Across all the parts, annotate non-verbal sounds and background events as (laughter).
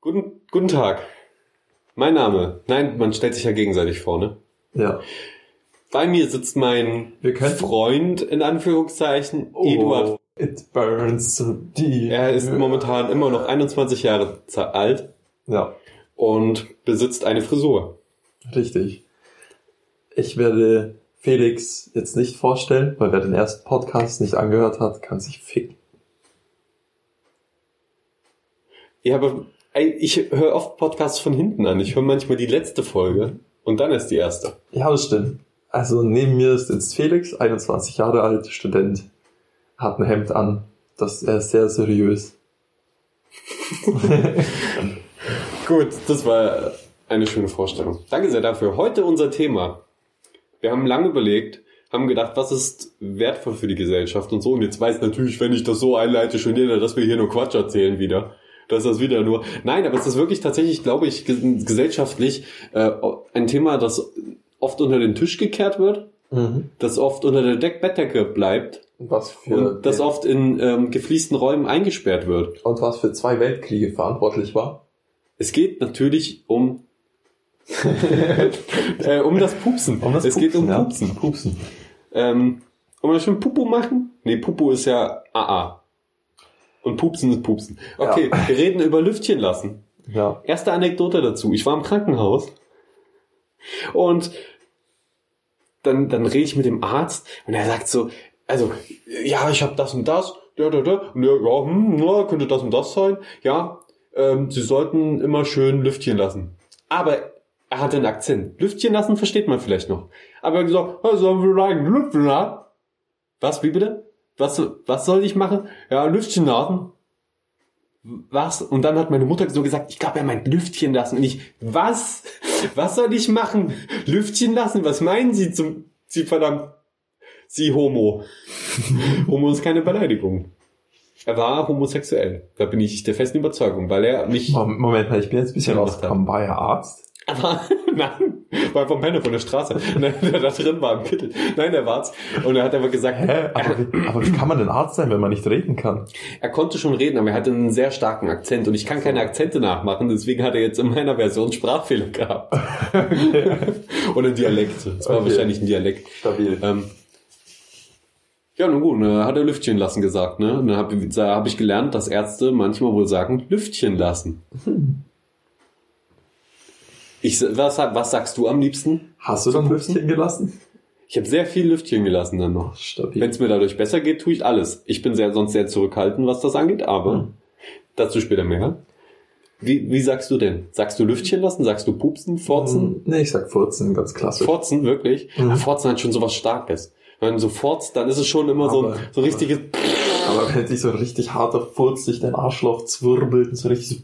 Guten, guten Tag. Mein Name. Nein, man stellt sich ja gegenseitig vor, ne? Ja. Bei mir sitzt mein Freund, in Anführungszeichen, Oh, Eduard. It burns so deep. Er ist momentan immer noch 21 Jahre alt Ja, und besitzt eine Frisur. richtig. Ich werde Felix jetzt nicht vorstellen, weil wer den ersten Podcast nicht angehört hat, kann sich ficken. Ja, aber ich höre oft Podcasts von hinten an. Ich höre manchmal die letzte Folge und dann erst die erste. Ja, das stimmt. Also neben mir sitzt Felix, 21 Jahre alt, Student, hat ein Hemd an. Das er ist sehr seriös. (laughs) Gut, das war eine schöne Vorstellung. Danke sehr dafür. Heute unser Thema. Wir haben lange überlegt, haben gedacht, was ist wertvoll für die Gesellschaft und so. Und jetzt weiß natürlich, wenn ich das so einleite, schon jeder, dass wir hier nur Quatsch erzählen wieder. Dass das wieder nur. Nein, aber es ist wirklich tatsächlich, glaube ich, ges- gesellschaftlich äh, ein Thema, das oft unter den Tisch gekehrt wird, Mhm. das oft unter der Deck Bettdecke bleibt Und was für und das oft in ähm, gefliesten Räumen eingesperrt wird. und was für zwei Weltkriege verantwortlich war. Es geht natürlich um (laughs) äh, um das Pupsen. Um das es geht um ja. Pupsen. Pupsen. Ähm, wollen wir schon Pupu machen? Nee, Pupu ist ja AA. Und Pupsen ist Pupsen. Okay, wir reden über Lüftchen lassen. Ja. Erste Anekdote dazu. Ich war im Krankenhaus und dann, dann rede ich mit dem Arzt und er sagt so, also, ja, ich habe das und das, da, da, da, und der, ja, hm, na, könnte das und das sein, ja, ähm, Sie sollten immer schön Lüftchen lassen. Aber er hatte einen Akzent. Lüftchen lassen versteht man vielleicht noch. Aber er hat gesagt, sollen wir Lüftchen? Was, wie bitte? Was, was soll ich machen? Ja, Lüftchen lassen. Was? Und dann hat meine Mutter so gesagt, ich glaube, er meint Lüftchen lassen. Und ich, was? Was soll ich machen? Lüftchen lassen? Was meinen Sie zum, Sie verdammt, Sie Homo? (laughs) Homo ist keine Beleidigung. Er war homosexuell. Da bin ich der festen Überzeugung, weil er mich, Mom- Moment mal, ich bin jetzt ein bisschen rausgekommen. War er Arzt? aber, nein, war vom Penner von der Straße. Nein, der da drin war im Kittel. Nein, der war's. Und er hat aber gesagt, Hä? Aber wie, aber wie kann man denn Arzt sein, wenn man nicht reden kann? Er konnte schon reden, aber er hatte einen sehr starken Akzent und ich kann keine Akzente nachmachen, deswegen hat er jetzt in meiner Version Sprachfehler gehabt. (laughs) Oder Dialekt. Es war Okay. wahrscheinlich ein Dialekt. Stabil. Ähm, ja, nun gut, ne, hat er Lüftchen lassen gesagt, ne? Und dann habe hab ich gelernt, dass Ärzte manchmal wohl sagen, Lüftchen lassen. Ich, was, was sagst du am liebsten? Hast du dann? Lüftchen gelassen? Ich habe sehr viel Lüftchen gelassen dann noch. Wenn es mir dadurch besser geht, tue ich alles. Ich bin sehr, sonst sehr zurückhaltend, was das angeht, aber Hm. dazu später mehr. Wie, wie sagst du denn? Sagst du Lüftchen lassen? Sagst du pupsen, forzen? Hm, Nee, ich sag Furzen, ganz klassisch. Forzen, wirklich? Ah, Forzen hat schon sowas Starkes. Wenn du so forzt, dann ist es schon immer so ein, Aber- so ein richtiges... Aber wenn dich so richtig harter Furz sich dein Arschloch zwirbelt und so richtig so...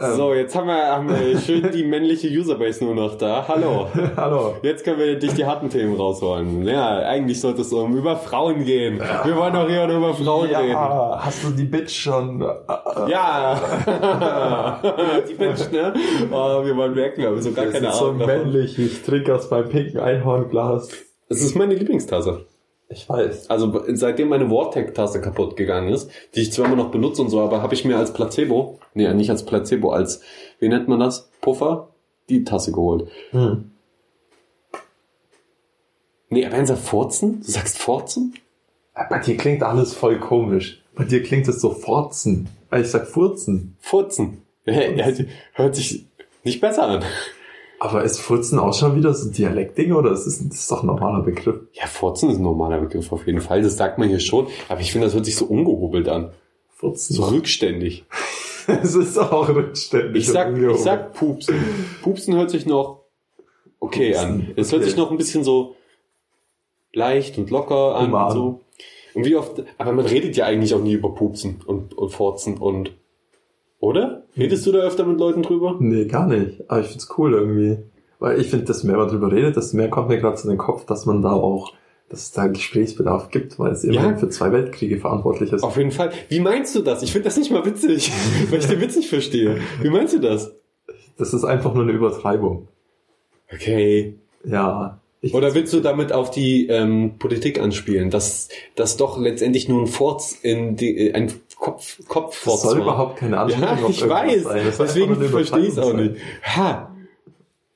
Ähm, So, jetzt haben wir, haben wir schön die männliche Userbase nur noch da. Hallo. (laughs) Hallo. Jetzt können wir dich die harten Themen rausholen. Ja, eigentlich sollte es um über Frauen gehen. Wir wollen doch hier nur über Frauen reden. Ja, hast du die Bitch schon... äh, äh, Ja! (laughs) die Bitch, ne? Oh, wir wollen merken, aber so gar das keine ist so Ahnung davon. männlich. Ich trinke aus meinem pinken Einhornglas. Es ist meine Lieblingstasse. Ich weiß. Also seitdem meine Vortec-Tasse kaputt gegangen ist, die ich zwar immer noch benutze und so, aber habe ich mir als Placebo, nee, nicht als Placebo, als, wie nennt man das? Puffer, die Tasse geholt. Hm. Nee, aber Ernsthaft, Furzen? Du sagst Furzen? Bei dir klingt alles voll komisch. Bei dir klingt es so Forzen. Ich sag Furzen. Furzen. Ja, ja, hört sich nicht besser an. Aber ist Furzen auch schon wieder so ein Dialektding oder ist das, das ist doch ein normaler Begriff? Ja, Furzen ist ein normaler Begriff auf jeden Fall. Das sagt man hier schon. Aber ich finde, das hört sich so ungehobelt an. Furzen. So rückständig. (laughs) Es ist auch rückständig. Ich sag, ich sag Pupsen. Pupsen hört sich noch okay an. Pupsen, Es hört okay. sich noch ein bisschen so leicht und locker an und so. Und wie oft, aber man redet ja eigentlich auch nie über Pupsen und, und Forzen und, oder? Redest du da öfter mit Leuten drüber? Nee, gar nicht. Aber ich find's cool irgendwie. Weil ich finde, desto mehr man drüber redet, desto mehr kommt mir gerade zu den Kopf, dass man da auch, dass es da Gesprächsbedarf gibt, weil es immerhin Ja. für zwei Weltkriege verantwortlich ist. Auf jeden Fall. Wie meinst du das? Ich finde das nicht mal witzig, (laughs) weil ich den Witz nicht verstehe. Wie meinst du das? Das ist einfach nur eine Übertreibung. Okay. Ja. Ich Oder willst du damit auf die ähm, Politik anspielen, dass das doch letztendlich nur ein Forz in die, äh, ein Kopf das Kopfforz soll war? überhaupt keine Anspielung Ja, ich weiß. Das Deswegen verstehe ich es auch nicht. Ha,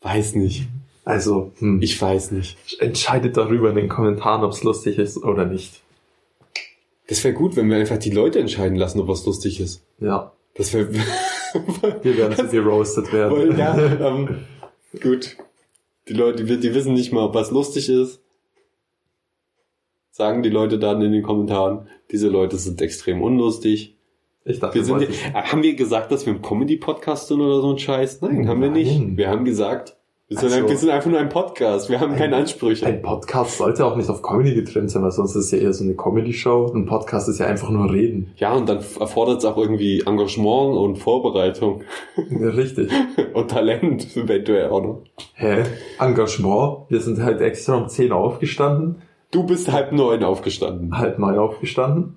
weiß nicht. Also, hm. Ich weiß nicht. entscheidet darüber in den Kommentaren, ob es lustig ist oder nicht. Das wäre gut, wenn wir einfach die Leute entscheiden lassen, ob was lustig ist. Ja, Das wäre. (laughs) wir werden so geroastet werden. Weil, ja, ähm, (laughs) gut. Die Leute, die, die wissen nicht mal, ob was lustig ist. Sagen die Leute dann in den Kommentaren, diese Leute sind extrem unlustig. Ich dachte, Wir sind, äh, haben wir gesagt, dass wir ein Comedy-Podcast sind oder so ein Scheiß? Nein, haben wir nicht. Nein. Wir haben gesagt, wir sind, Also- ein, wir sind einfach nur ein Podcast. Wir haben keine Ansprüche. ein Podcast sollte auch nicht auf Comedy getrimmt sein, weil sonst ist es ja eher so eine Comedy-Show. Ein Podcast ist ja einfach nur reden. Ja, und dann erfordert es auch irgendwie Engagement und Vorbereitung Richtig. (laughs) und Talent eventuell auch noch. Hä? Engagement. Wir sind halt extra um 10 Uhr aufgestanden, Du bist halb neun aufgestanden. halb neun aufgestanden.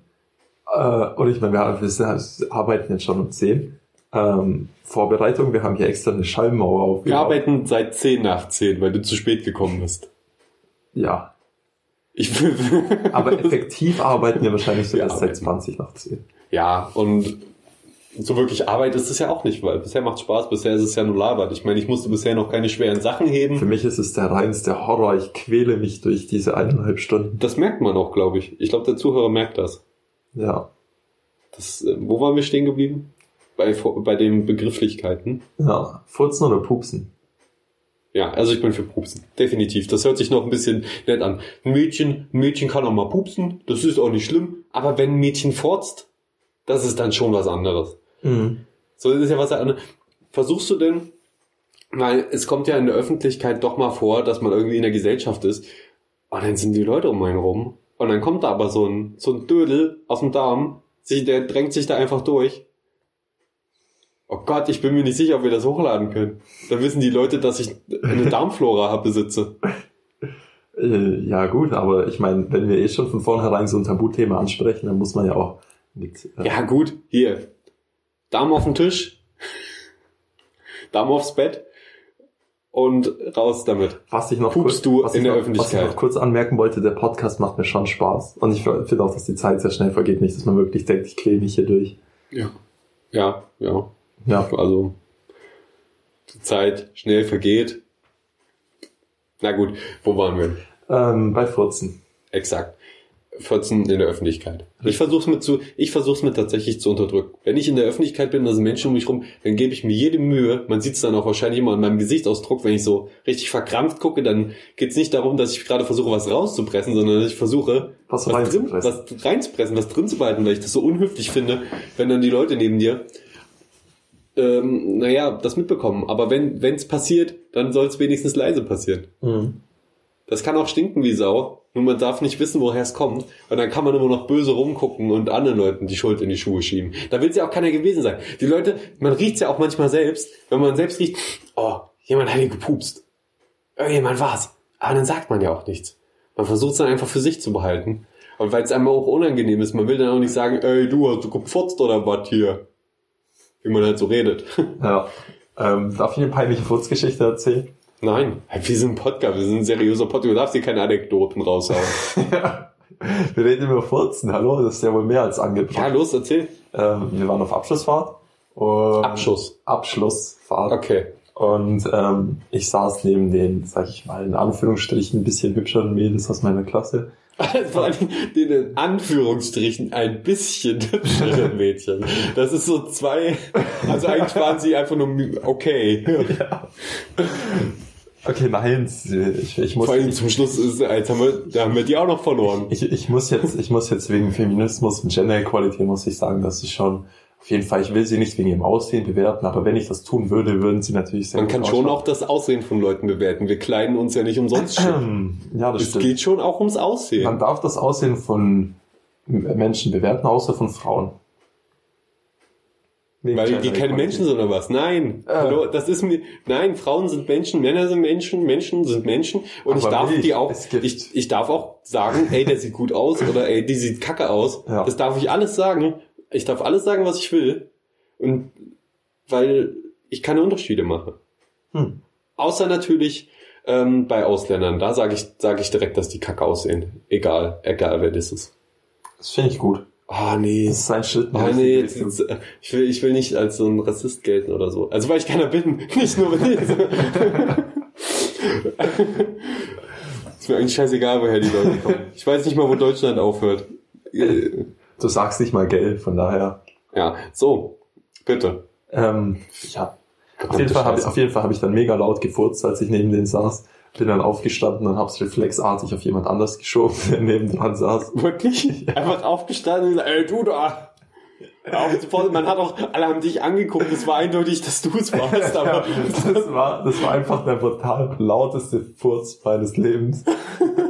Äh, und ich meine, wir, wir sind- arbeiten jetzt schon um 10. Ähm, Vorbereitung, wir haben hier extra eine Schallmauer aufgebaut. Wir arbeiten seit zehn nach zehn, weil du zu spät gekommen bist. Ja. Ich (laughs) Aber effektiv arbeiten wir wahrscheinlich so Wir erst seit arbeiten. 20 nach 10. ja, und so wirklich Arbeit ist es ja auch nicht, weil bisher macht Spaß, bisher ist es ja nur Labert. Ich meine, ich musste bisher noch keine schweren Sachen Für heben. mich ist es der reinste Horror. Ich quäle mich durch diese eineinhalb Stunden. Das merkt man auch, glaube ich. Ich glaube, der Zuhörer merkt das. Ja. das äh, wo waren wir stehen geblieben? Bei, bei den Begrifflichkeiten. Ja. Furzen oder pupsen? Ja, also ich bin für Pupsen. Definitiv. Das hört sich noch ein bisschen nett an. Ein Mädchen, ein Mädchen kann auch mal pupsen. Das ist auch nicht schlimm. Aber wenn ein Mädchen forzt, das ist dann schon was anderes. Mhm. So das ist ja was anderes. Versuchst du denn, weil es kommt ja in der Öffentlichkeit doch mal vor, dass man irgendwie in der Gesellschaft ist und dann sind die Leute um einen rum und dann kommt da aber so ein, so ein Dödel aus dem Darm, sich, der drängt sich da einfach durch. Oh Gott, ich bin mir nicht sicher, ob wir das hochladen können. Da wissen die Leute, dass ich eine Darmflora (laughs) besitze. Äh, ja, gut, aber ich meine, wenn wir eh schon von vornherein so ein Tabuthema ansprechen, dann muss man ja auch mit. Äh, Ja gut, hier. Darm auf den Tisch, (laughs) Darm aufs Bett und raus damit. Was ich noch Pupst kurz, du in der noch, Öffentlichkeit? Was ich noch kurz anmerken wollte, der Podcast macht mir schon Spaß. Und ich finde auch, dass die Zeit sehr schnell vergeht. Nicht, dass man wirklich denkt, ich quäle mich hier durch. Ja. Ja, ja. Ja, Also die Zeit schnell vergeht. Na gut, wo waren wir? ähm, bei Furzen. Exakt. 14 in der Öffentlichkeit. Ich versuch's mir zu, ich versuch's mir tatsächlich zu unterdrücken. Wenn ich in der Öffentlichkeit bin, da sind Menschen um mich rum, dann gebe ich mir jede Mühe. Man sieht's dann auch wahrscheinlich immer an meinem Gesichtsausdruck, wenn ich so richtig verkrampft gucke, dann geht's nicht darum, dass ich gerade versuche, was rauszupressen, sondern dass ich versuche, Was drin, reinzupressen. was reinzupressen, was drin zu behalten, weil ich das so unhöflich finde, wenn dann die Leute neben dir ähm, naja, das mitbekommen. Aber wenn wenn's passiert, dann soll's wenigstens leise passieren. Mhm. Das kann auch stinken wie Sau. Nur man darf nicht wissen, woher es kommt. Und dann kann man immer noch böse rumgucken und anderen Leuten die Schuld in die Schuhe schieben. Da will es ja auch keiner gewesen sein. Die Leute, man riecht's ja auch manchmal selbst. Wenn man selbst riecht, oh, jemand hat hier gepupst. Irgendjemand war's. Aber dann sagt man ja auch nichts. Man versucht es dann einfach für sich zu behalten. Und weil es einem auch unangenehm ist, man will dann auch nicht sagen, ey, du hast du gepfotzt oder was hier? Wie man halt so redet. (laughs) Ja. Ähm, darf ich eine peinliche Furzgeschichte erzählen? Nein, wir sind ein Podcast, wir sind ein seriöser Podcast, du darfst hier keine Anekdoten raushauen. (laughs) ja. Wir reden über Furzen, hallo, das ist ja wohl mehr als angebracht. ja, los, erzähl. Ähm, wir waren auf Abschlussfahrt. Und Abschuss. Abschlussfahrt. Okay. Und ähm, ich saß neben den, sag ich mal, in Anführungsstrichen ein bisschen hübscheren Mädels aus meiner Klasse. (laughs) Vor allem den in Anführungsstrichen ein bisschen hübscheren Mädchen. Das ist so zwei, also eigentlich waren sie einfach nur okay. ja. Okay, nein, ich, ich muss, Vor allem zum Schluss ist, als haben wir, da haben wir die auch noch verloren. ich, ich muss jetzt, ich muss jetzt wegen Feminismus und Gender Equality muss ich sagen, dass ich schon auf jeden Fall, ich will sie nicht wegen ihrem Aussehen bewerten, aber wenn ich das tun würde, würden sie natürlich sehr Man kann schon auch das Aussehen von Leuten bewerten. Wir kleiden uns ja nicht umsonst. (clears throat) Ähm, ja, das Es stimmt. geht schon auch ums Man Aussehen. darf das Aussehen von Menschen bewerten, außer von Frauen. Wegen Weil die keine. Menschen sind oder was? Nein. Äh. Hallo, das ist mir, nein, Frauen sind Menschen, Männer sind Menschen, Menschen sind Menschen. Und ich Aber darf Milch, die auch, es ich, ich darf auch sagen, ey, der sieht gut aus oder ey, die sieht kacke aus. Ja. Das darf ich alles sagen. Ich darf alles sagen, was ich will. Und weil ich keine Unterschiede mache. Hm. Außer natürlich, ähm, bei Ausländern. Da sage ich, sag ich direkt, dass die kacke aussehen. Egal, egal wer das ist. Das finde ich gut. Ah, nee. Das ist ein Schritt. in die Ah, richtige nee, jetzt, jetzt, ich, will, ich will nicht als so ein Rassist gelten oder so. Also, weil ich keiner bin. (laughs) Nicht nur ich. (laughs) ist mir eigentlich scheißegal, woher die Leute kommen. Ich weiß nicht mal, wo Deutschland aufhört. (laughs) Du sagst nicht mal Geld, von daher. Ja, so. Bitte. Ähm, ja. Auf jeden, Fall hab, auf jeden Fall habe ich dann mega laut gefurzt, als ich neben denen saß. Bin dann aufgestanden und hab's reflexartig auf jemand anders geschoben, (laughs) der neben dran saß. Wirklich? (laughs) Einfach aufgestanden und gesagt, ey, du da. Auf, man hat auch, alle haben dich angeguckt, es war eindeutig, dass du es (laughs) warst, aber das, war, das war einfach der brutal lauteste Furz meines Lebens.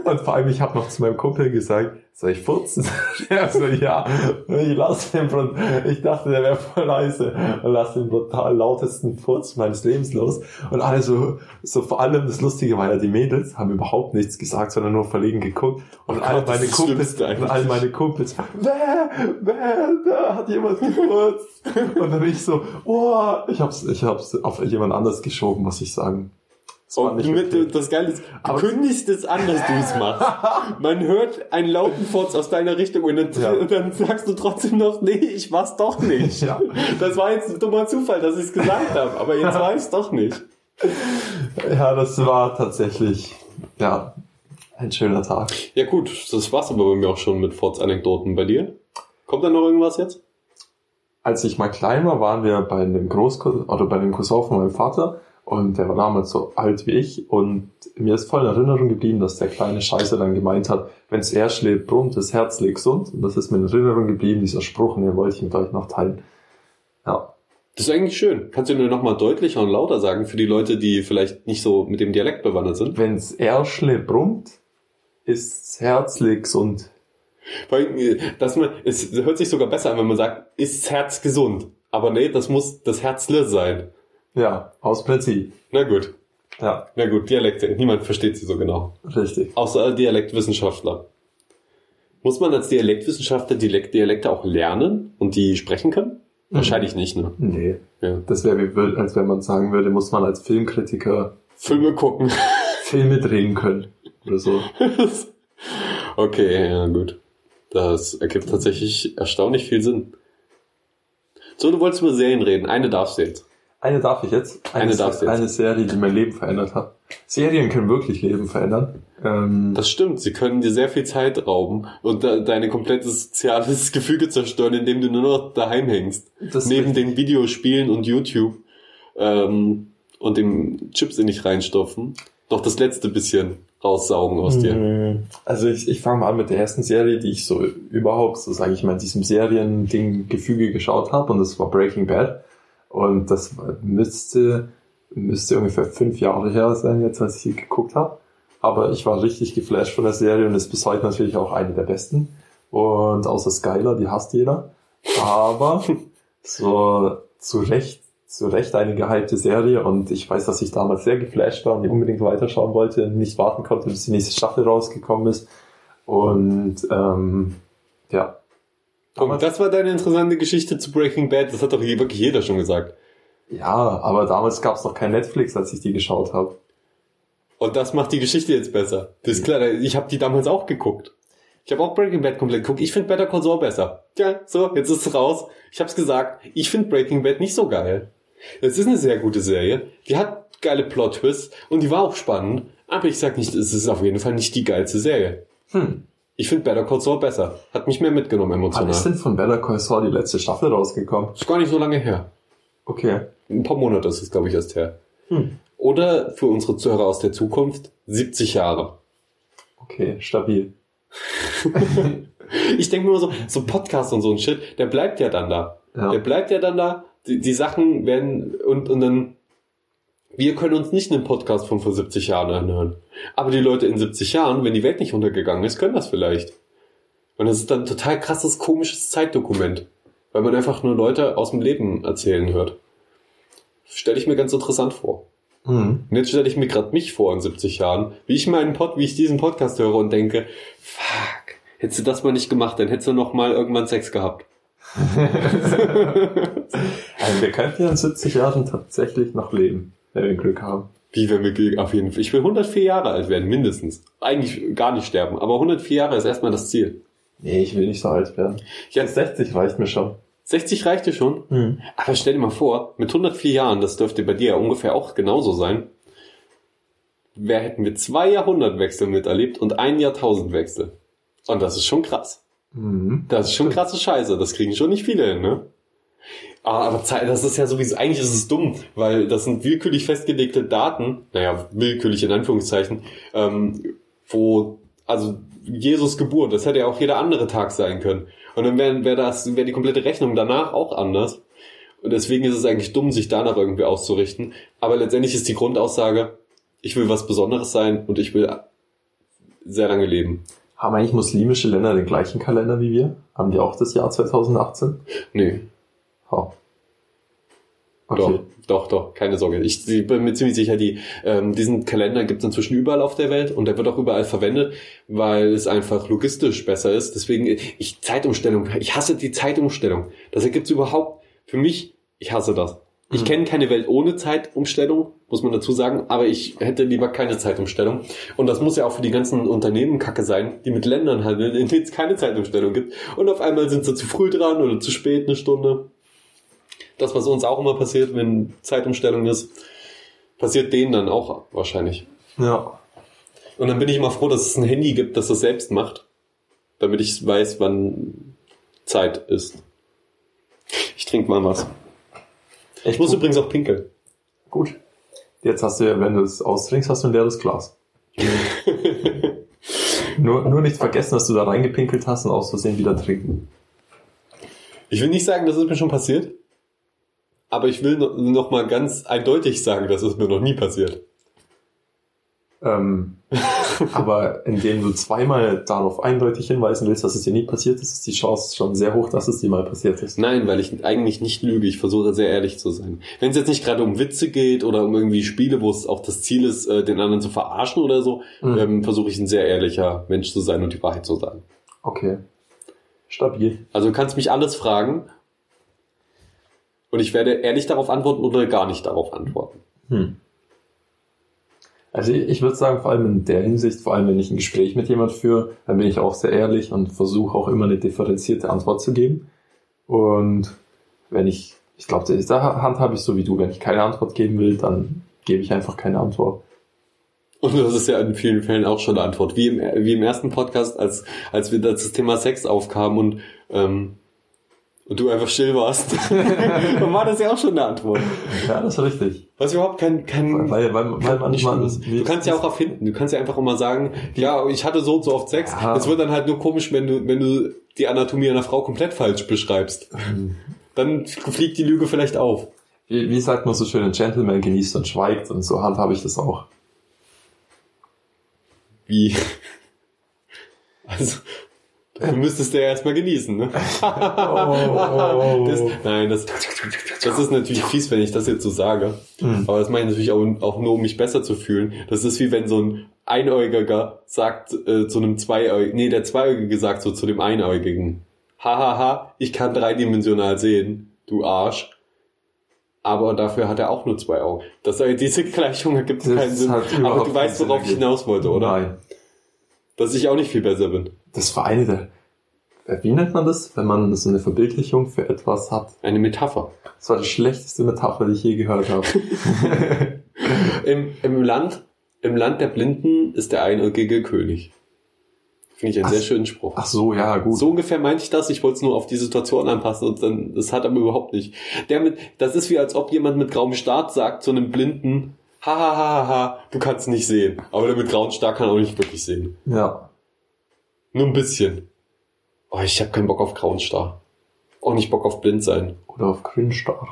Und vor allem, ich habe noch zu meinem Kumpel gesagt, soll ich furzen? Der (laughs) so, ja. Ich lass den, ich dachte, der wäre voll leise. Und lass den brutal lautesten Furz meines Lebens los. Und alle so, so vor allem das Lustige war ja, die Mädels haben überhaupt nichts gesagt, sondern nur verlegen geguckt. Und Oh alle Gott, meine Kumpels, und eigentlich. all meine Kumpels, wer, wer, da hat jemand gefurzt. Und dann bin ich so, boah, ich hab's, ich hab's auf jemand anders geschoben, muss ich sagen. Das Und mit, das Geile ist, du Aber- kündigst es an, dass du es machst. (laughs) Man hört einen lauten Furz aus deiner Richtung und dann, Ja. und dann sagst du trotzdem noch, nee, ich war's doch nicht. Ja. Das war jetzt ein dummer Zufall, dass ich es gesagt habe, aber jetzt (laughs) war ich's doch nicht. Ja, das war tatsächlich, ja, ein schöner Tag. Ja gut, das war's aber bei mir auch schon mit Furz-Anekdoten. Bei dir? Kommt da noch irgendwas jetzt? Als ich mal klein war, waren wir bei einem Großcousin, oder bei einem Cousin von meinem Vater und der war damals so alt wie ich und mir ist voll in Erinnerung geblieben, dass der kleine Scheiße dann gemeint hat, wenn's er schläft, brummt, das Herz liegt gesund und das ist mir in Erinnerung geblieben, dieser Spruch, und den wollte ich mit euch noch teilen. Ja, Das ist eigentlich schön. Kannst du nur noch mal deutlicher und lauter sagen für die Leute, die vielleicht nicht so mit dem Dialekt bewandert sind? wenn's er schläft, brummt, ist's Herz liegt gesund. Äh, dass man, es hört sich sogar besser an, wenn man sagt, ist das Herz gesund? Aber nee, das muss das Herzle sein. Ja, aus Prinzip. Na gut, Ja, na gut, Dialekte. Niemand versteht sie so genau. richtig. Außer Dialektwissenschaftler. Muss man als Dialektwissenschaftler Dialekt, Dialekte auch lernen und die sprechen können? Wahrscheinlich nicht, ne? Nee, Ja. das wäre als wenn man sagen würde, muss man als Filmkritiker Filme gucken. (laughs) Filme drehen können. Oder so. (laughs) okay, ja gut. Das ergibt tatsächlich erstaunlich viel Sinn. So, du wolltest über Serien reden. Eine darfst du jetzt. Eine darf ich jetzt. Eine Se- darfst jetzt. Eine Serie, die mein Leben verändert hat. Serien können wirklich Leben verändern. Ähm, Das stimmt, sie können dir sehr viel Zeit rauben und de deine komplettes soziales (laughs) Gefüge zerstören, indem du nur noch daheim hängst. Neben den Videospielen und YouTube ähm, und dem Chips in dich reinstopfen, noch das letzte bisschen raussaugen aus dir. Mhm. Also ich, ich fange mal an mit der ersten Serie, die ich so überhaupt, so sage ich mal, in diesem Serien-Ding Gefüge geschaut habe und das war Breaking Bad. Und das müsste, müsste ungefähr fünf Jahre her sein, jetzt als ich sie geguckt habe. Aber ich war richtig geflasht von der Serie und ist bis heute natürlich auch eine der besten. Und außer Skylar, die hasst jeder. Aber (laughs) so zu Recht, zu Recht eine gehypte Serie und ich weiß, dass ich damals sehr geflasht war und die unbedingt weiterschauen wollte und nicht warten konnte, bis die nächste Staffel rausgekommen ist. Und ähm, ja. Und das war deine interessante Geschichte zu Breaking Bad. Das hat doch wirklich jeder schon gesagt. Ja, aber damals gab es noch kein Netflix, als ich die geschaut habe. Und das macht die Geschichte jetzt besser. Das ist klar, ich habe die damals auch geguckt. Ich habe auch Breaking Bad komplett geguckt. Ich finde Better Call Saul besser. Ja, so, jetzt ist es raus. Ich habe es gesagt. Ich finde Breaking Bad nicht so geil. Es ist eine sehr gute Serie. Die hat geile Plot-Twists und die war auch spannend. Aber ich sag nicht, es ist auf jeden Fall nicht die geilste Serie. Hm. Ich finde Better Call Saul besser. Hat mich mehr mitgenommen Wann emotional. ist denn von Better Call Saul die letzte Staffel rausgekommen? Ist gar nicht so lange her. Okay. Ein paar Monate ist es, glaube ich, erst her. Hm. Oder für unsere Zuhörer aus der Zukunft 70 Jahre. Okay, stabil. (laughs) Ich denke nur so, so Podcast und so ein Shit, der bleibt ja dann da. Ja. Der bleibt ja dann da. Die, die Sachen werden und, und dann, wir können uns nicht einen Podcast von vor 70 Jahren anhören. Aber die Leute in 70 Jahren, wenn die Welt nicht untergegangen ist, können das vielleicht. Und das ist dann ein total krasses, komisches Zeitdokument. Weil man einfach nur Leute aus dem Leben erzählen hört. Stelle ich mir ganz interessant vor. Hm. Und jetzt stelle ich mir gerade mich vor in 70 Jahren, wie ich meinen Pod, wie ich diesen Podcast höre und denke, fuck, hättest du das mal nicht gemacht, dann hättest du noch mal irgendwann Sex gehabt. (laughs) Also wir könnten ja in 70 Jahren tatsächlich noch leben, wenn wir Glück haben. Wie wenn wir auf jeden Fall. Ich will 104 Jahre alt werden, mindestens. Eigentlich gar nicht sterben, aber 104 Jahre ist erstmal das Ziel. Nee, ich will nicht so alt werden. Ja. 60 reicht mir schon. 60 reicht dir schon. Hm. Aber stell dir mal vor, mit 104 Jahren, das dürfte bei dir ja ungefähr auch genauso sein, wer hätten wir zwei Jahrhundertwechsel miterlebt und ein Jahrtausendwechsel. Und das ist schon krass. Mhm. Das ist schon krasse Scheiße. Das kriegen schon nicht viele hin, ne? Aber, aber das ist ja sowieso, eigentlich ist es dumm, weil das sind willkürlich festgelegte Daten, naja, willkürlich in Anführungszeichen, ähm, wo, also Jesus Geburt, das hätte ja auch jeder andere Tag sein können. Und dann wäre wär das, wäre die komplette Rechnung danach auch anders. Und deswegen ist es eigentlich dumm, sich danach irgendwie auszurichten. Aber letztendlich ist die Grundaussage, ich will was Besonderes sein und ich will sehr lange leben. Haben eigentlich muslimische Länder den gleichen Kalender wie wir? Haben die auch das Jahr 2018? Nee, Oh. Okay. Doch, doch, doch, keine Sorge. Ich bin mir ziemlich sicher, die, ähm, diesen Kalender gibt es inzwischen überall auf der Welt und der wird auch überall verwendet, weil es einfach logistisch besser ist. Deswegen, ich Zeitumstellung, ich hasse die Zeitumstellung. Das ergibt überhaupt, für mich, ich hasse das. Ich Mhm. kenne keine Welt ohne Zeitumstellung, muss man dazu sagen, aber ich hätte lieber keine Zeitumstellung. Und das muss ja auch für die ganzen Unternehmen kacke sein, die mit Ländern handeln, in denen es keine Zeitumstellung gibt. Und auf einmal sind sie zu früh dran oder zu spät eine Stunde. Das, was uns auch immer passiert, wenn Zeitumstellung ist, passiert denen dann auch wahrscheinlich. Ja. Und dann bin ich immer froh, dass es ein Handy gibt, das das selbst macht, damit ich weiß, wann Zeit ist. Ich trinke mal was. Ich muss übrigens auch pinkeln. Gut. Jetzt hast du ja, wenn du es austrinkst, hast du ein leeres Glas. (laughs) nur, nur nicht vergessen, dass du da reingepinkelt hast und aus Versehen wieder trinken. Ich will nicht sagen, das ist mir schon passiert, aber ich will no- noch mal ganz eindeutig sagen, dass es mir noch nie passiert. Ähm, (laughs) aber indem du zweimal darauf eindeutig hinweisen willst, dass es dir nie passiert ist, ist die Chance schon sehr hoch, dass es dir mal passiert ist. Nein, weil ich eigentlich nicht lüge. Ich versuche sehr ehrlich zu sein. Wenn es jetzt nicht gerade um Witze geht oder um irgendwie Spiele, wo es auch das Ziel ist, äh, den anderen zu verarschen oder so, Mhm. ähm, versuche ich ein sehr ehrlicher Mensch zu sein und die Wahrheit zu sagen. Okay. Stabil. Also du kannst mich alles fragen und ich werde ehrlich darauf antworten oder gar nicht darauf antworten. Hm. Also ich, würde sagen, vor allem in der Hinsicht, vor allem wenn ich ein Gespräch mit jemand führe, dann bin ich auch sehr ehrlich und versuche auch immer eine differenzierte Antwort zu geben. Und wenn ich, ich glaube, da handhabe ich so wie du, wenn ich keine Antwort geben will, dann gebe ich einfach keine Antwort. Und das ist ja in vielen Fällen auch schon eine Antwort. Wie im, wie im ersten Podcast, als, als wir das Thema Sex aufkamen und, ähm, und du einfach still warst, (laughs) dann war das ja auch schon eine Antwort. Ja, das ist richtig. Was überhaupt kein, kein Weil, weil, weil nicht manchmal... schlimm ist. Du kannst ja auch erfinden. Du kannst ja einfach immer sagen, ja, ich hatte so und so oft Sex. Ja. Es wird dann halt nur komisch, wenn du, wenn du die Anatomie einer Frau komplett falsch beschreibst. Dann fliegt die Lüge vielleicht auf. Wie, wie sagt man so schön, ein Gentleman genießt und schweigt und so handhabe ich das auch. Wie? (laughs) Also, dafür müsstest du ja erstmal genießen, ne? oh. Das, nein, das, das ist natürlich fies, wenn ich das jetzt so sage. Hm. Aber das meine ich natürlich auch, auch nur, um mich besser zu fühlen. Das ist wie wenn so ein Einäugiger sagt äh, zu einem Zweiäugigen, nee, der Zweiäugige sagt so zu dem Einäugigen, hahaha, ich kann dreidimensional sehen, du Arsch. Aber dafür hat er auch nur zwei Augen. Das, diese Gleichung ergibt keinen Sinn. Aber du weißt, worauf ich hinaus wollte, oder? Nein. Dass ich auch nicht viel besser bin. Das war eine der... äh, Wie nennt man das, wenn man so eine Verbildlichung für etwas hat? Eine Metapher. Das war die schlechteste Metapher, die ich je gehört habe. (laughs) Im, Im Land, im Land der Blinden ist der einäugige König. Finde ich einen Ach, sehr schönen Spruch. Ach so, ja, gut. So ungefähr meinte ich das. Ich wollte es nur auf die Situation anpassen und dann, das hat aber überhaupt nicht. Der mit, das ist wie als ob jemand mit grauem Start sagt zu einem Blinden, ha, ha, ha, ha, ha, du kannst nicht sehen. Aber der mit grauem Start kann auch nicht wirklich sehen. Ja. Nur ein bisschen. Oh, ich habe keinen Bock auf grauen Star. Auch nicht Bock auf blind sein. Oder auf Grünstar.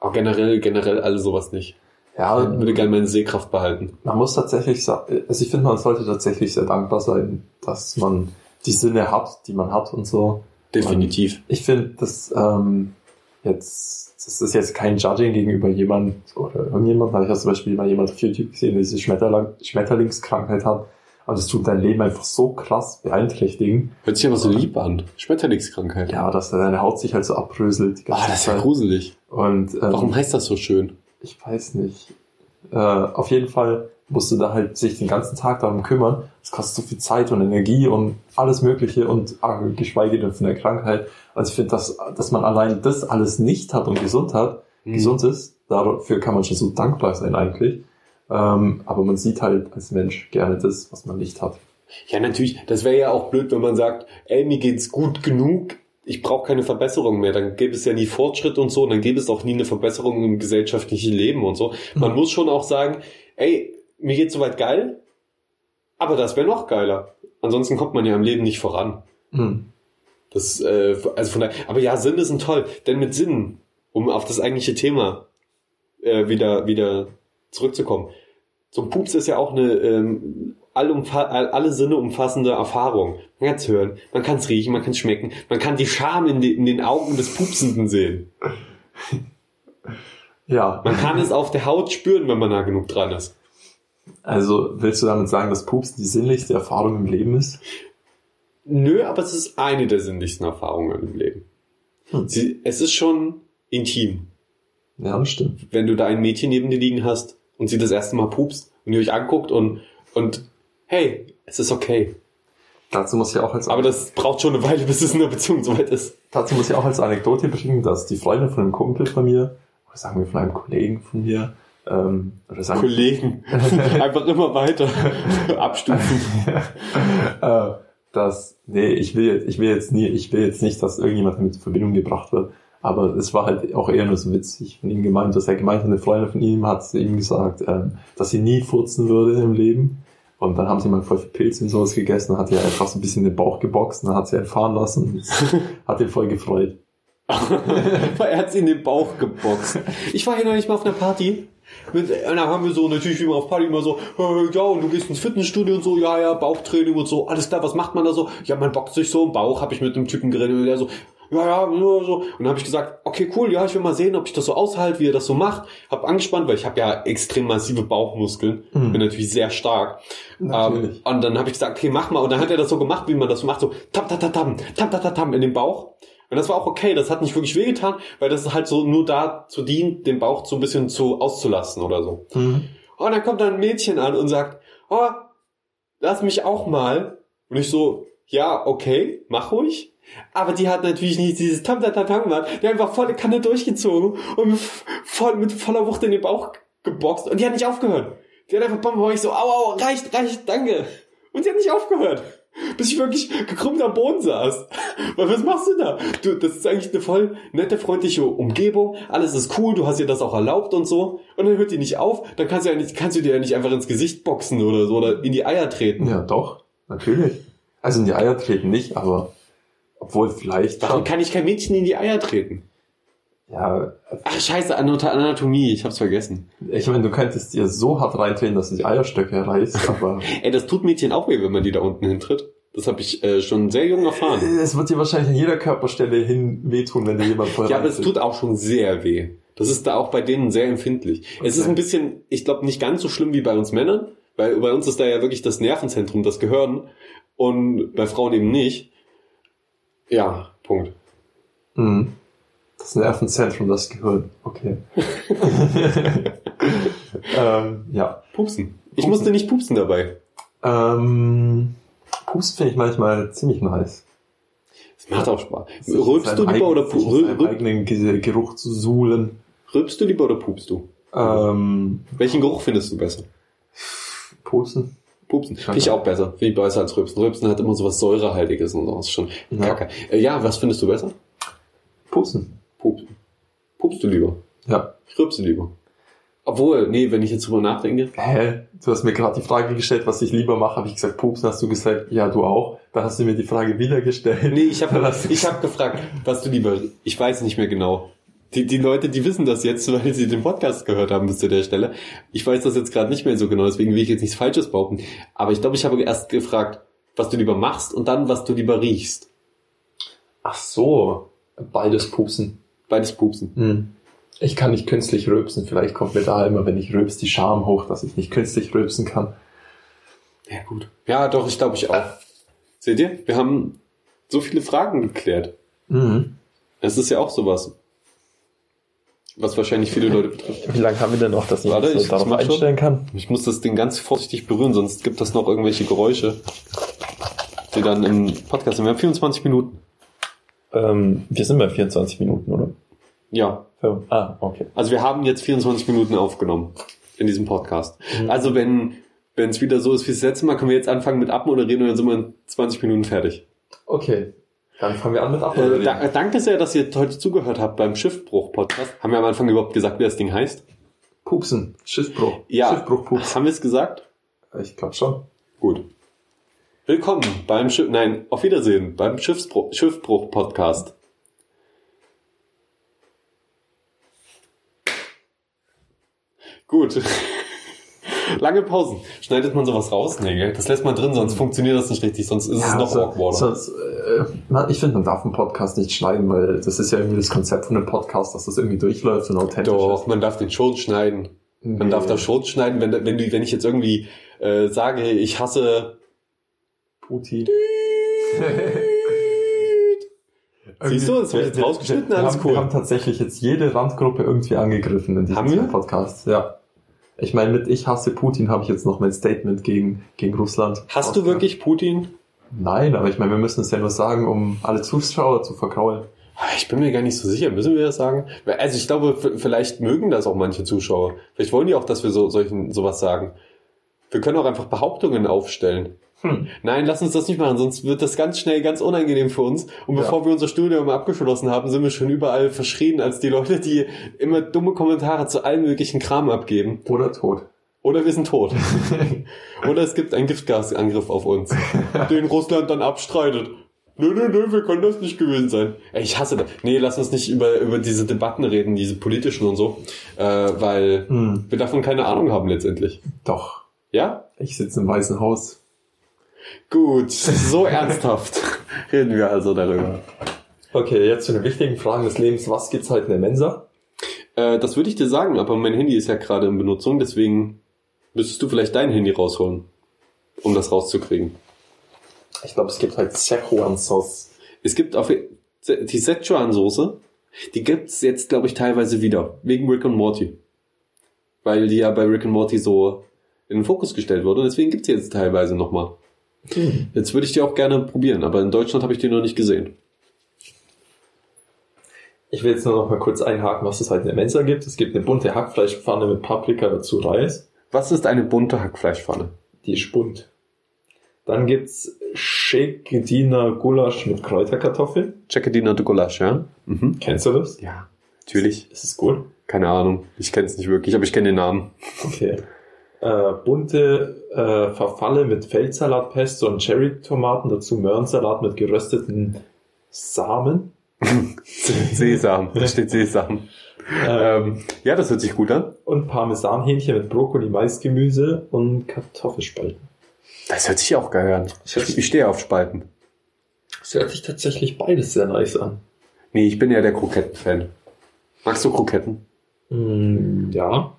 Aber generell, generell alle sowas nicht. Ja, Ich würde gerne meine Sehkraft behalten. man muss tatsächlich sagen, also ich finde, man sollte tatsächlich sehr dankbar sein, dass man die Sinne hat, die man hat und so. Definitiv. Ich finde, dass ähm, jetzt, das ist jetzt kein Judging gegenüber jemand oder irgendjemand, habe ich ja zum Beispiel mal jemand auf YouTube gesehen, der diese Schmetterling, Schmetterlingskrankheit hat. Und es tut dein Leben einfach so krass beeinträchtigen. Hört sich aber so lieb an. Schmetterlingskrankheit. Ja, dass deine Haut sich halt so abbröselt. Die Ah, das ist ja Zeit. gruselig. Und ähm, Warum heißt das so schön? ich weiß nicht. Äh, auf jeden Fall musste da halt sich den ganzen Tag darum kümmern. Das kostet so viel Zeit und Energie und alles Mögliche und äh, geschweige denn von der Krankheit. Also ich finde, dass, dass man allein das alles nicht hat und gesund hat, Mhm. gesund ist, dafür kann man schon so dankbar sein eigentlich. Ähm, aber man sieht halt als Mensch gerne das, was man nicht hat. Ja, natürlich. Das wäre ja auch blöd, wenn man sagt, ey, mir geht's gut genug, ich brauche keine Verbesserung mehr. Dann gäbe es ja nie Fortschritt und so, und dann gäbe es auch nie eine Verbesserung im gesellschaftlichen Leben und so. Man Mhm. muss schon auch sagen, ey, mir geht's soweit geil, aber das wäre noch geiler. Ansonsten kommt man ja im Leben nicht voran. Hm. Das, äh, also von daher, aber ja, Sinn sind toll, denn mit Sinn, um auf das eigentliche Thema äh, wieder, wieder zurückzukommen. So ein Pups ist ja auch eine ähm, alle Sinne umfassende Erfahrung. Man kann es hören, man kann es riechen, man kann es schmecken, man kann die Scham in, in den Augen des Pupsenden sehen. (laughs) Ja, Man kann es auf der Haut spüren, wenn man nah genug dran ist. also willst du damit sagen, dass Pupsen die sinnlichste Erfahrung im Leben ist? Nö, aber es ist eine der sinnlichsten Erfahrungen im Leben. Hm. Sie, es ist schon intim. Ja, das stimmt. wenn du da ein Mädchen neben dir liegen hast und sie das erste Mal pupst und ihr euch anguckt und, und hey, es ist okay. Dazu muss ich auch als Aber das braucht schon eine Weile, bis es in der Beziehung soweit ist. Dazu muss ich auch als Anekdote bringen, dass die Freundin von einem Kumpel von mir, oder sagen wir von einem Kollegen von mir, ähm, oder sagen Kollegen. (laughs) Einfach immer weiter abstufen. (laughs) äh, dass, nee, ich will jetzt, ich will jetzt nie, ich will jetzt nicht, dass irgendjemand damit in Verbindung gebracht wird. Aber es war halt auch eher nur so witzig von ihm gemeint, dass er gemeint hat, eine Freundin von ihm hat ihm gesagt, ähm, dass sie nie furzen würde im Leben. Und dann haben sie mal voll viel Pilze und sowas gegessen, dann hat er einfach so ein bisschen den Bauch geboxt und dann hat sie erfahren lassen und es (laughs) hat ihn voll gefreut. (laughs) er hat sie in den Bauch geboxt. Ich war hier noch nicht mal auf einer Party. Und da haben wir so natürlich wie immer auf Party immer so, äh, ja, und du gehst ins Fitnessstudio und so, ja, ja, Bauchtraining und so, alles klar, was macht man da so? Ja, man boxt sich so im Bauch, habe ich mit einem Typen geredet und der so, ja, ja, nur so. Und dann habe ich gesagt, okay, cool, ja, ich will mal sehen, ob ich das so aushalte, wie er das so macht. Hab angespannt, weil ich habe ja extrem massive Bauchmuskeln, Mhm. bin natürlich sehr stark. Natürlich. Ähm, und dann habe ich gesagt, okay, mach mal. Und dann hat er das so gemacht, wie man das so macht, so tam, tam, tam, tam, tam, tam, tam, tam in den Bauch. Und das war auch okay, das hat nicht wirklich wehgetan, weil das halt so nur dazu dient, den Bauch so ein bisschen zu auszulassen oder so. Mhm. Und dann kommt da ein Mädchen an und sagt, oh, lass mich auch mal. Und ich so, ja, okay, mach ruhig. Aber die hat natürlich nicht dieses tam tam tam gemacht. Die hat einfach volle Kanne durchgezogen und mit, voll, mit voller Wucht in den Bauch geboxt. Und die hat nicht aufgehört. Die hat einfach Bombe, war ich so, au, au, reicht, reicht, danke. Und sie hat nicht aufgehört. Bis ich wirklich gekrümmt am Boden saß. (laughs) Weil was machst du da? Du, das ist eigentlich eine voll nette, freundliche Umgebung. Alles ist cool, du hast ihr das auch erlaubt und so. Und dann hört die nicht auf. Dann kannst du ja nicht, kannst du dir ja nicht einfach ins Gesicht boxen oder so oder in die Eier treten. Ja, doch, natürlich. Also in die Eier treten nicht, aber obwohl vielleicht Warum schon. kann ich kein Mädchen in die Eier treten? Ja, Ach, scheiße, Anat- Anatomie, ich hab's vergessen. ich meine, du könntest dir so hart reintreten, dass du die Eierstöcke reißt, (laughs) aber Ey, das tut Mädchen auch weh, wenn man die da unten hintritt. Das habe ich äh, schon sehr jung erfahren. es wird dir wahrscheinlich an jeder Körperstelle hin wehtun, wenn dir jemand voll Ja, aber es tut auch schon sehr weh. Das ist da auch bei denen sehr empfindlich. Es ist Okay. ein bisschen, ich glaube, nicht ganz so schlimm wie bei uns Männern, weil bei uns ist da ja wirklich das Nervenzentrum, das Gehirn und bei Frauen eben nicht. Ja, Punkt. Mhm. Das Nervenzentrum, das Gehirn. Okay. (laughs) (laughs) ähm, ja. Pupsen. Ich Pupsen. musste nicht pupsen dabei. Ähm, Pusten finde ich manchmal ziemlich nice. Es macht auch Spaß. Rülpst du lieber oder sich in pu- seinem rül- eigenen Ge- Geruch zu suhlen. rülpst du lieber oder pupst du? Ähm, Welchen Geruch findest du besser? Pusten. Pupsen. Finde ich auch besser. Ich besser als Rülpsen. Rülpsen hat immer so was Säurehaltiges und so. Das ist schon Ja. kacke. Äh, ja, was findest du besser? Pusten. Pupsen. Pupst du lieber? Ja. Ich rülpse lieber. Obwohl, nee, wenn ich jetzt drüber nachdenke. Hä? Du hast mir gerade die Frage gestellt, was ich lieber mache. Habe ich gesagt, Pupsen, hast du gesagt, ja, du auch. Dann hast du mir die Frage wieder gestellt. Nee, ich habe (laughs) ich hab gefragt, was du lieber. Ich weiß nicht mehr genau. Die, die Leute, die wissen das jetzt, (laughs) weil sie den Podcast gehört haben bis zu der Stelle. Ich weiß das jetzt gerade nicht mehr so genau, deswegen will ich jetzt nichts Falsches behaupten. Aber ich glaube, ich habe erst gefragt, was du lieber machst und dann, was du lieber riechst. Ach so. Beides Pupsen. Beides pupsen. Hm. Ich kann nicht künstlich rülpsen. Vielleicht kommt mir da immer, wenn ich rülps, die Scham hoch, dass ich nicht künstlich rülpsen kann. Ja, gut. Ja, doch, ich glaube ich auch. Seht ihr? Wir haben so viele Fragen geklärt. Mhm. Es ist ja auch sowas. Was wahrscheinlich viele Leute betrifft. Wie lange haben wir denn noch, dass ich Warte, das ich- darauf ich einstellen kann? Ich muss das Ding ganz vorsichtig berühren, sonst gibt das noch irgendwelche Geräusche, die dann im Podcast sind. Wir haben 24 Minuten. Ähm, wir sind bei 24 Minuten, oder? Ja, Ja. Ah, okay. also wir haben jetzt 24 Minuten aufgenommen in diesem Podcast. Also wenn wenn es wieder so ist wie das letzte Mal, können wir jetzt anfangen mit abmoderieren und dann sind wir in 20 Minuten fertig. Okay. Dann fangen wir an mit Äh, Abmoderieren. da, danke sehr, dass ihr heute zugehört habt beim Schiffbruch-Podcast. Haben wir am Anfang überhaupt gesagt, wie das Ding heißt? Pupsen. Schiffbruch. Ja. Schiffbruch Pups. Haben wir es gesagt? Ich glaube schon. Gut. Willkommen beim Schiff, nein, auf Wiedersehen beim Schiffbruch Podcast. Gut. (laughs) Lange Pausen. Schneidet man sowas raus? Nee, gell? Das lässt man drin, sonst funktioniert das nicht richtig, sonst ist es noch so, awkwarder. sonst, äh, man, ich finde, man darf einen Podcast nicht schneiden, weil das ist ja irgendwie das Konzept von einem Podcast, dass das irgendwie durchläuft und authentisch Doch, man darf den schon schneiden. ist. Man darf da schon schneiden, wenn, wenn, du, wenn ich jetzt irgendwie äh, sage, ich hasse Putin. (laughs) Siehst du, das ich jetzt rausgeschnitten, alles haben, cool. Wir haben tatsächlich jetzt jede Randgruppe irgendwie angegriffen in diesem Haben wir? Podcast. Ja. Ich meine, mit Ich hasse Putin habe ich jetzt noch mein Statement gegen, gegen Russland. Hast du wirklich Putin? Nein, aber ich meine, wir müssen es ja nur sagen, um alle Zuschauer zu verkraulen. Ich bin mir gar nicht so sicher. Müssen wir das sagen? Also ich glaube, vielleicht mögen das auch manche Zuschauer. Vielleicht wollen die auch, dass wir so solchen sowas sagen. Wir können auch einfach Behauptungen aufstellen. Hm. Nein, lass uns das nicht machen, sonst wird das ganz schnell ganz unangenehm für uns. Und Ja. bevor wir unser Studium abgeschlossen haben, sind wir schon überall verschrien als die Leute, die immer dumme Kommentare zu allem möglichen Kram abgeben. Oder tot. Oder wir sind tot. (laughs) Oder es gibt einen Giftgasangriff auf uns, (laughs) den Russland dann abstreitet. Nö, nö, nö, wir können das nicht gewesen sein. Ey, ich hasse das. Nee, lass uns nicht über, über diese Debatten reden, diese politischen und so, äh, weil Hm. wir davon keine Ahnung haben letztendlich. Doch. Ja? Ich sitze im Weißen Haus. Gut, so ernsthaft (laughs) reden wir also darüber. Okay, jetzt zu den wichtigen Fragen des Lebens. Was gibt's heute in der Mensa? Äh, das würde ich dir sagen, aber mein Handy ist ja gerade in Benutzung, deswegen müsstest du vielleicht dein Handy rausholen, um das rauszukriegen. Ich glaube, es gibt halt Szechuan-Sauce. Es gibt auf die Szechuan-Soße, die gibt's jetzt, glaube ich, teilweise wieder. Wegen Rick und Morty. Weil die ja bei Rick und Morty so in den Fokus gestellt wurde. Deswegen gibt's die jetzt teilweise nochmal. Hm. Jetzt würde ich die auch gerne probieren, aber in Deutschland habe ich die noch nicht gesehen. Ich will jetzt nur noch mal kurz einhaken, was es halt in der Mensa gibt. Es gibt eine bunte Hackfleischpfanne mit Paprika dazu Reis. Was ist eine bunte Hackfleischpfanne? Die ist bunt. Dann gibt's Shekediner Gulasch mit Kräuterkartoffeln. Checkedina de Gulasch, ja? Mhm. Kennst du das? Ja, natürlich. Ist es gut? Keine Ahnung. Ich kenne es nicht wirklich, aber ich kenne den Namen. Okay. Äh, bunte äh, Verfalle mit Feldsalatpesto und Cherry-Tomaten, dazu Möhrensalat mit gerösteten Samen. (laughs) Sesam. Da steht Sesam. Ähm, Ähm, ja, das hört sich gut an. und Parmesanhähnchen mit Brokkoli, Maisgemüse und Kartoffelspalten. Das hört sich auch geil an. Ich, ich stehe auf Spalten. Es hört sich tatsächlich beides sehr nice an. Nee, ich bin ja der Kroketten-Fan. Magst du Kroketten? Mm, ja.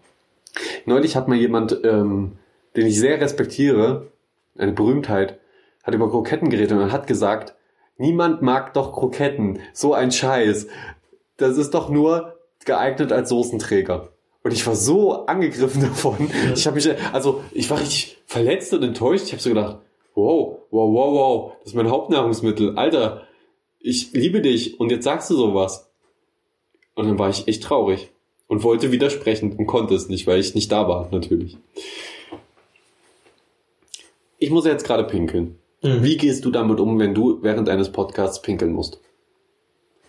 Neulich hat mal jemand, ähm, den ich sehr respektiere, eine Berühmtheit, hat über Kroketten geredet und hat gesagt, niemand mag doch Kroketten. So ein Scheiß. Das ist doch nur geeignet als Soßenträger. Und ich war so angegriffen (laughs) davon. Ich habe mich, also ich war richtig verletzt und enttäuscht. Ich habe so gedacht, wow, wow, wow, wow, das ist mein Hauptnahrungsmittel. Alter, ich liebe dich und jetzt sagst du sowas. Und dann war ich echt traurig und wollte widersprechen und konnte es nicht, weil ich nicht da war, natürlich. Ich muss jetzt gerade pinkeln. Mhm. Wie gehst du damit um, wenn du während eines Podcasts pinkeln musst?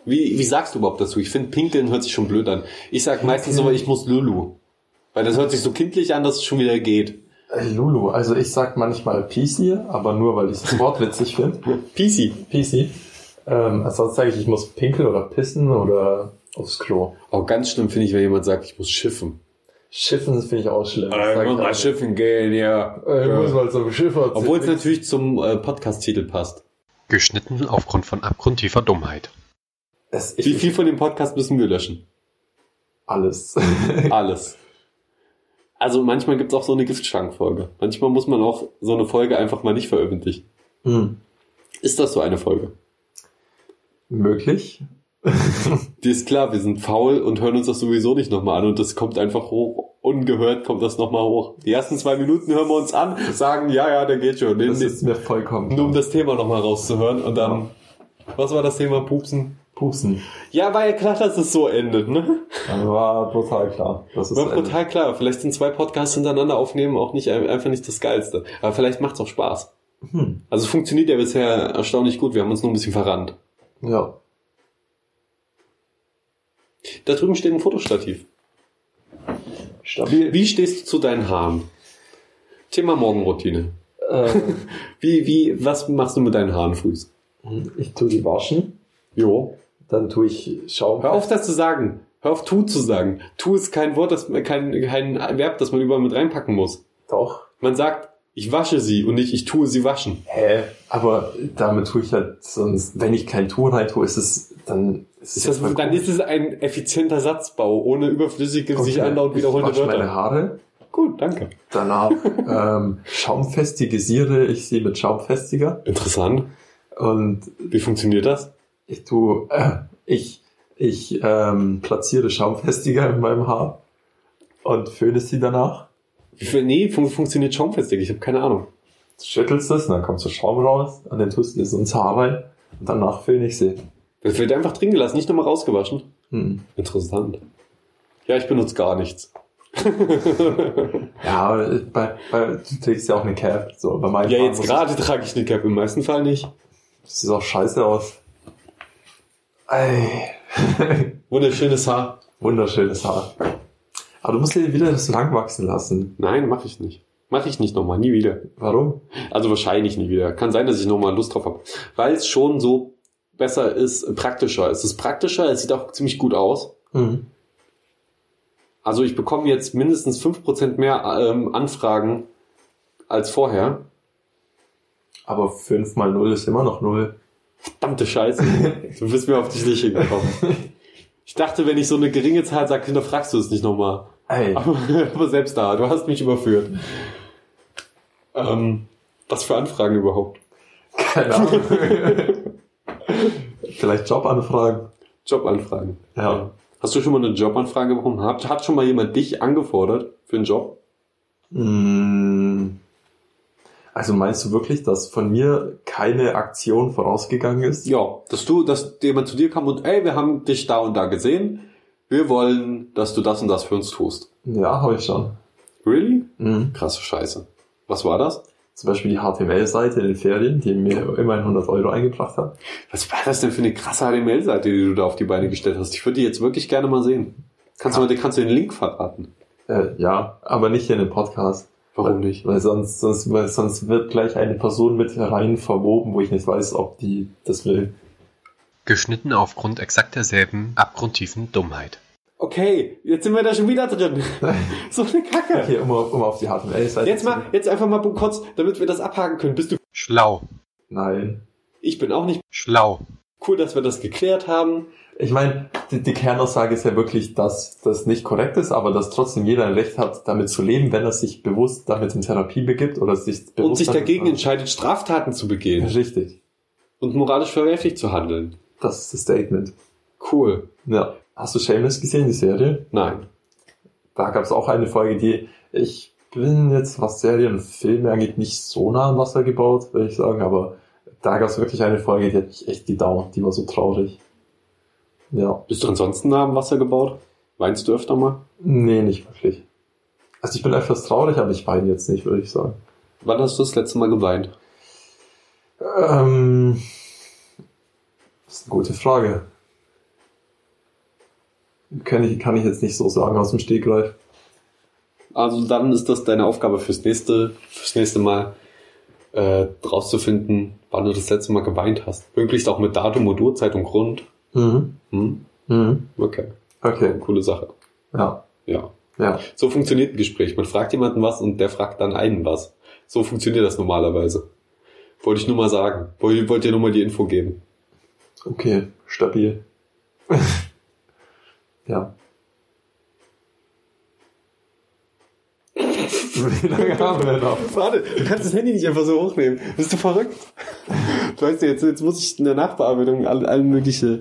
Wie, wie sagst du überhaupt dazu? Ich finde, pinkeln hört sich schon blöd an. Ich sag meistens so, ich muss Lulu. Weil das hört sich so kindlich an, dass es schon wieder geht. Äh, Lulu, also ich sag manchmal PC, aber nur weil ich das Wort witzig finde. (laughs) Peasy. PC. Ähm, ansonsten sage ich, ich muss pinkeln oder pissen oder aufs Klo. Auch ganz schlimm finde ich, wenn jemand sagt, ich muss schiffen. Schiffen finde ich auch schlimm. Das Ich muss mal schiffen gehen, ja. Äh, Ich muss mal zum Schiffer. Obwohl es natürlich zum äh, Podcast-Titel passt. Geschnitten aufgrund von abgrundtiefer Dummheit. es, ich, Wie viel von dem Podcast müssen wir löschen? Alles. (laughs) (laughs) Alles. Also manchmal gibt's auch so eine Giftschrankfolge. Manchmal muss man auch so eine Folge einfach mal nicht veröffentlichen. hm. Ist das so eine Folge? Möglich. (laughs) Dir ist klar, wir sind faul und hören uns das sowieso nicht nochmal an und das kommt einfach hoch. Ungehört kommt das nochmal hoch. Die ersten zwei Minuten hören wir uns an, sagen, ja, ja, der geht schon. Das Nee, ist mir vollkommen Nur um das Thema nochmal rauszuhören und dann, was war das Thema Pupsen? Pupsen. Ja, war ja klar, dass es so endet, ne? War brutal klar. Das ist War total klar. Vielleicht sind zwei Podcasts hintereinander aufnehmen auch nicht einfach nicht das Geilste. Aber vielleicht macht's auch Spaß. Hm. Also funktioniert ja bisher erstaunlich gut. Wir haben uns nur ein bisschen verrannt. Ja. Da drüben steht ein Fotostativ. Stabil. Wie stehst du zu deinen Haaren? Thema Morgenroutine. Ähm, (laughs) Wie, wie, was machst du mit deinen Haaren früh? ich tue die waschen. Jo. Dann tue ich Schaum. Hör auf, das zu sagen. Hör auf, tu zu sagen. Tu ist kein Wort, das, kein, kein Verb, das man überall mit reinpacken muss. Doch. Man sagt, ich wasche sie und nicht, ich tue sie waschen. Hä? Aber damit tue ich halt sonst, wenn ich kein Tuch rein tue, ist es, dann ist Ist das, dann cool. ist es ein effizienter Satzbau, ohne überflüssige, sich Okay. andauernd wiederholende ich wasche meine Wörter. Haare. Gut, danke. Danach (laughs) ähm, schaumfestigisiere ich sie mit Schaumfestiger. Interessant. Und Wie funktioniert das? ich tue, äh, ich, ich ähm, platziere Schaumfestiger in meinem Haar und föhne sie danach. Wie viel, nee, fun funktioniert schaumfestig. Ich habe keine Ahnung. Schüttelst es, und dann kommt so Schaum raus, und dann tust du es ins Haar rein und danach föhne ich sie. Das wird einfach drin gelassen, nicht nochmal rausgewaschen. Hm. Interessant. Ja, ich benutze gar nichts. Ja, aber bei, bei, du trägst ja auch eine Cap. So, bei meinen Ja, Haaren jetzt gerade trage ich eine Cap, im meisten Fall nicht. Ich, das sieht auch scheiße aus. Ey. (laughs) Wunderschönes Haar. Wunderschönes Haar. Aber du musst dir wieder das lang wachsen lassen. Nein, mache ich nicht. Mache ich nicht nochmal, nie wieder. Warum? Also wahrscheinlich nie wieder. Kann sein, dass ich nochmal Lust drauf habe. Weil es schon so besser ist, praktischer. Es ist praktischer, es sieht auch ziemlich gut aus. Mhm. Also ich bekomme jetzt mindestens 5% mehr ähm, Anfragen als vorher. Aber 5 mal 0 ist immer noch 0. Verdammte Scheiße. (laughs) Du bist mir auf die Schliche gekommen. Ich dachte, wenn ich so eine geringe Zahl sage, hinterfragst du es nicht nochmal. Aber, (laughs) aber selbst da, du hast mich überführt. Ähm, was für Anfragen überhaupt? keine Ahnung. (laughs) Vielleicht Jobanfragen. Jobanfragen. Ja. Hast du schon mal eine Jobanfrage bekommen? Hat, hat schon mal jemand dich angefordert für einen Job? Mm. Also meinst du wirklich, dass von mir keine Aktion vorausgegangen ist? Ja, dass du, dass jemand zu dir kam und, ey, wir haben dich da und da gesehen. Wir wollen, dass du das und das für uns tust. Ja, habe ich schon. Really? Mhm. Krasse Scheiße. Was war das? Zum Beispiel die HTML-Seite in den Ferien, die mir immerhin 100 Euro eingebracht hat. Was war das denn für eine krasse HTML-Seite, die du da auf die Beine gestellt hast? Ich würde die jetzt wirklich gerne mal sehen. Kannst du mal, kannst du den Link verraten? Äh, ja, aber nicht hier in dem Podcast. Warum nicht? Weil sonst, sonst, weil sonst wird gleich eine Person mit rein verwoben, wo ich nicht weiß, ob die das will. Geschnitten aufgrund exakt derselben abgrundtiefen Dummheit. Okay, jetzt sind wir da schon wieder drin. (laughs) so eine Kacke. Hier, um, um auf die HTML-Seite Jetzt mal, jetzt einfach mal kurz, damit wir das abhaken können. Bist du? Schlau. Nein. Ich bin auch nicht Schlau. cool, dass wir das geklärt haben. Ich meine, die, die Kernaussage ist ja wirklich, dass das nicht korrekt ist, aber dass trotzdem jeder ein Recht hat, damit zu leben, wenn er sich bewusst damit in Therapie begibt oder sich bewusst Und sich dagegen entscheidet, Straftaten zu begehen Richtig. und moralisch verwerflich zu handeln. Das ist das Statement. Cool. Ja. Hast du Shameless gesehen, die Serie? Nein. Da gab es auch eine Folge, die ich bin jetzt, was Serien und Filme angeht, nicht so nah am Wasser gebaut, würde ich sagen, aber da gab es wirklich eine Folge, die hat mich echt gedauert, die war so traurig. Ja. Bist du ansonsten nah am Wasser gebaut? Weinst du öfter mal? Nee, nicht wirklich. Also ich bin etwas traurig, aber ich weine jetzt nicht, würde ich sagen. Wann hast du das letzte Mal geweint? Ähm, das ist eine gute Frage. Kann ich, kann ich jetzt nicht so sagen aus dem Stegreif. Also dann ist das deine Aufgabe fürs nächste, fürs nächste Mal äh, rauszufinden, wann du das letzte Mal geweint hast. Möglichst auch mit Datum und Uhrzeit und Grund. Mhm. Hm? Mhm. Okay. Okay. Coole Sache. Ja. Ja. Ja. So funktioniert ein Gespräch. Man fragt jemanden was und der fragt dann einen was. So funktioniert das normalerweise. Wollte ich nur mal sagen. Wollte, wollte dir nur mal die Info geben. Okay. Stabil. (laughs) ja. Wie lange haben wir noch? Warte, du kannst das Handy nicht einfach so hochnehmen. Bist du verrückt? Du weißt ja, jetzt, jetzt muss ich in der Nachbearbeitung alle, alle mögliche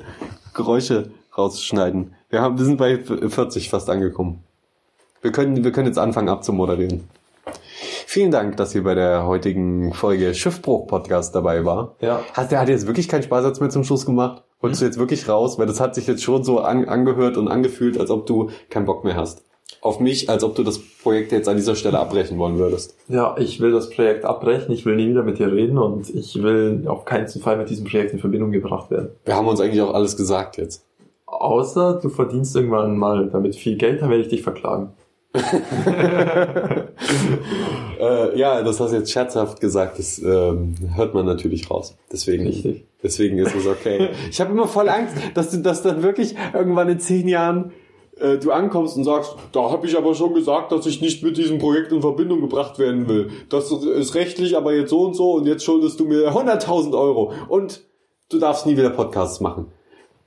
Geräusche rausschneiden. Wir, haben, wir sind bei 40 fast angekommen. Wir können, wir können jetzt anfangen abzumoderieren. Vielen Dank, dass ihr bei der heutigen Folge Schiffbruch-Podcast dabei war. Ja. Hat, der hat jetzt wirklich keinen Spaßsatz mehr zum Schluss gemacht? Wolltest du jetzt wirklich raus? Weil das hat sich jetzt schon so an, angehört und angefühlt, als ob du keinen Bock mehr hast. Auf mich, als ob du das Projekt jetzt an dieser Stelle abbrechen wollen würdest. Ja, ich will das Projekt abbrechen, ich will nie wieder mit dir reden und ich will auf keinen Fall mit diesem Projekt in Verbindung gebracht werden. Wir haben uns eigentlich auch alles gesagt jetzt. Außer du verdienst irgendwann mal damit viel Geld, dann werde ich dich verklagen. Äh, ja, das hast du jetzt scherzhaft gesagt, das ähm, hört man natürlich raus. Deswegen, Richtig. deswegen ist es okay. Ich habe immer voll Angst, dass du das dann wirklich irgendwann in zehn Jahren äh, du ankommst und sagst, da habe ich aber schon gesagt, dass ich nicht mit diesem Projekt in Verbindung gebracht werden will. Das ist rechtlich aber jetzt so und so und jetzt schuldest du mir 100.000 Euro und du darfst nie wieder Podcasts machen.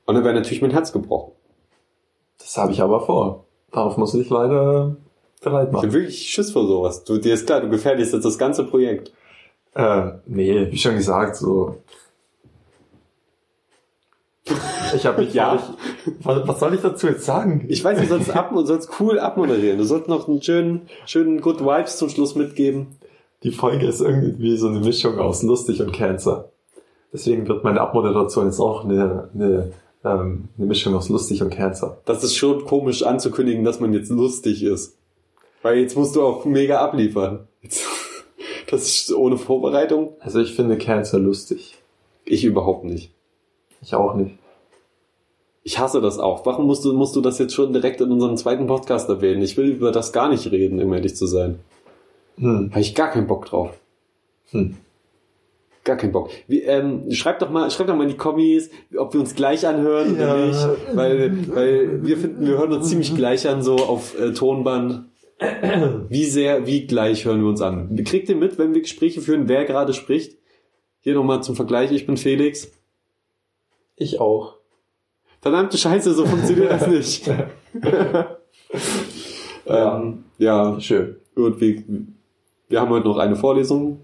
Und dann wäre natürlich mein Herz gebrochen. Das habe ich aber vor. Darauf muss ich leider bereit Ich machen. bin wirklich Schiss vor sowas. Du, dir ist klar, du gefährdest jetzt das ganze Projekt. Äh, nee, wie schon gesagt, so. Ich habe mich (laughs) Ja. ja. Was, was soll ich dazu jetzt sagen? Ich weiß, du sollst, ab, du sollst cool abmoderieren. Du sollst noch einen schönen, schönen Good Vibes zum Schluss mitgeben. Die Folge ist irgendwie so eine Mischung aus lustig und Cancer. Deswegen wird meine Abmoderation jetzt auch eine, eine, ähm, eine Mischung aus lustig und Cancer. Das ist schon komisch anzukündigen, dass man jetzt lustig ist. Weil jetzt musst du auch mega abliefern. Jetzt, (laughs) das ist ohne Vorbereitung. Also ich finde Cancer lustig. Ich überhaupt nicht. Ich auch nicht. Ich hasse das auch. Warum musst du, musst du das jetzt schon direkt in unserem zweiten Podcast erwähnen? Ich will über das gar nicht reden, um ehrlich zu sein. Hm. Habe ich gar keinen Bock drauf. Hm. Gar keinen Bock. Wie, ähm, schreibt doch mal, schreibt doch mal in die Kommis, ob wir uns gleich anhören oder Ja. nicht. Weil, weil wir finden, wir hören uns ziemlich gleich an, so auf äh, Tonband. Wie sehr, wie gleich hören wir uns an? Kriegt ihr mit, wenn wir Gespräche führen, wer gerade spricht? Hier nochmal zum Vergleich, ich bin Felix. Ich auch. Verdammte Scheiße, so funktioniert das nicht. (laughs) ähm, ja, Schön. gut, wir, wir haben heute noch eine Vorlesung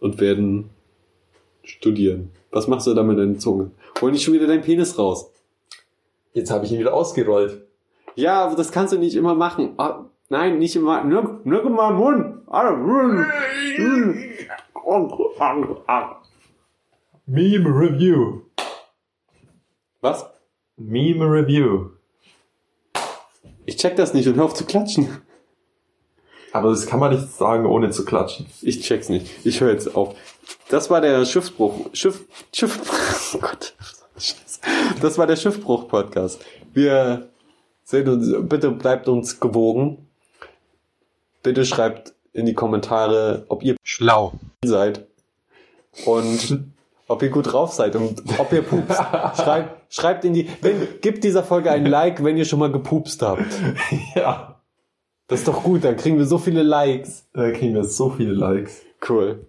und werden studieren. Was machst du da mit deiner Zunge? Hol nicht schon wieder deinen Penis raus. Jetzt habe ich ihn wieder ausgerollt. Ja, aber das kannst du nicht immer machen. Ah, nein, nicht immer. Nur, nur in meinen Mund. Ah, mm. Meme Review. Was? Meme Review. Ich check das nicht und hör auf zu klatschen. Aber das kann man nicht sagen, ohne zu klatschen. Ich check's nicht. Ich höre jetzt auf. Das war der Schiffsbruch. Schiff. Schiff. (laughs) Oh Gott. Das war der Schiffbruch-Podcast. Wir sehen uns. Bitte bleibt uns gewogen. Bitte schreibt in die Kommentare, ob ihr Schlau. seid und ob ihr gut drauf seid und ob ihr pupst. (laughs) Schreibt, schreibt in die. Wenn, gebt dieser Folge ein Like, wenn ihr schon mal gepupst habt. Ja. Das ist doch gut, dann kriegen wir so viele Likes. Da kriegen wir so viele Likes. Cool.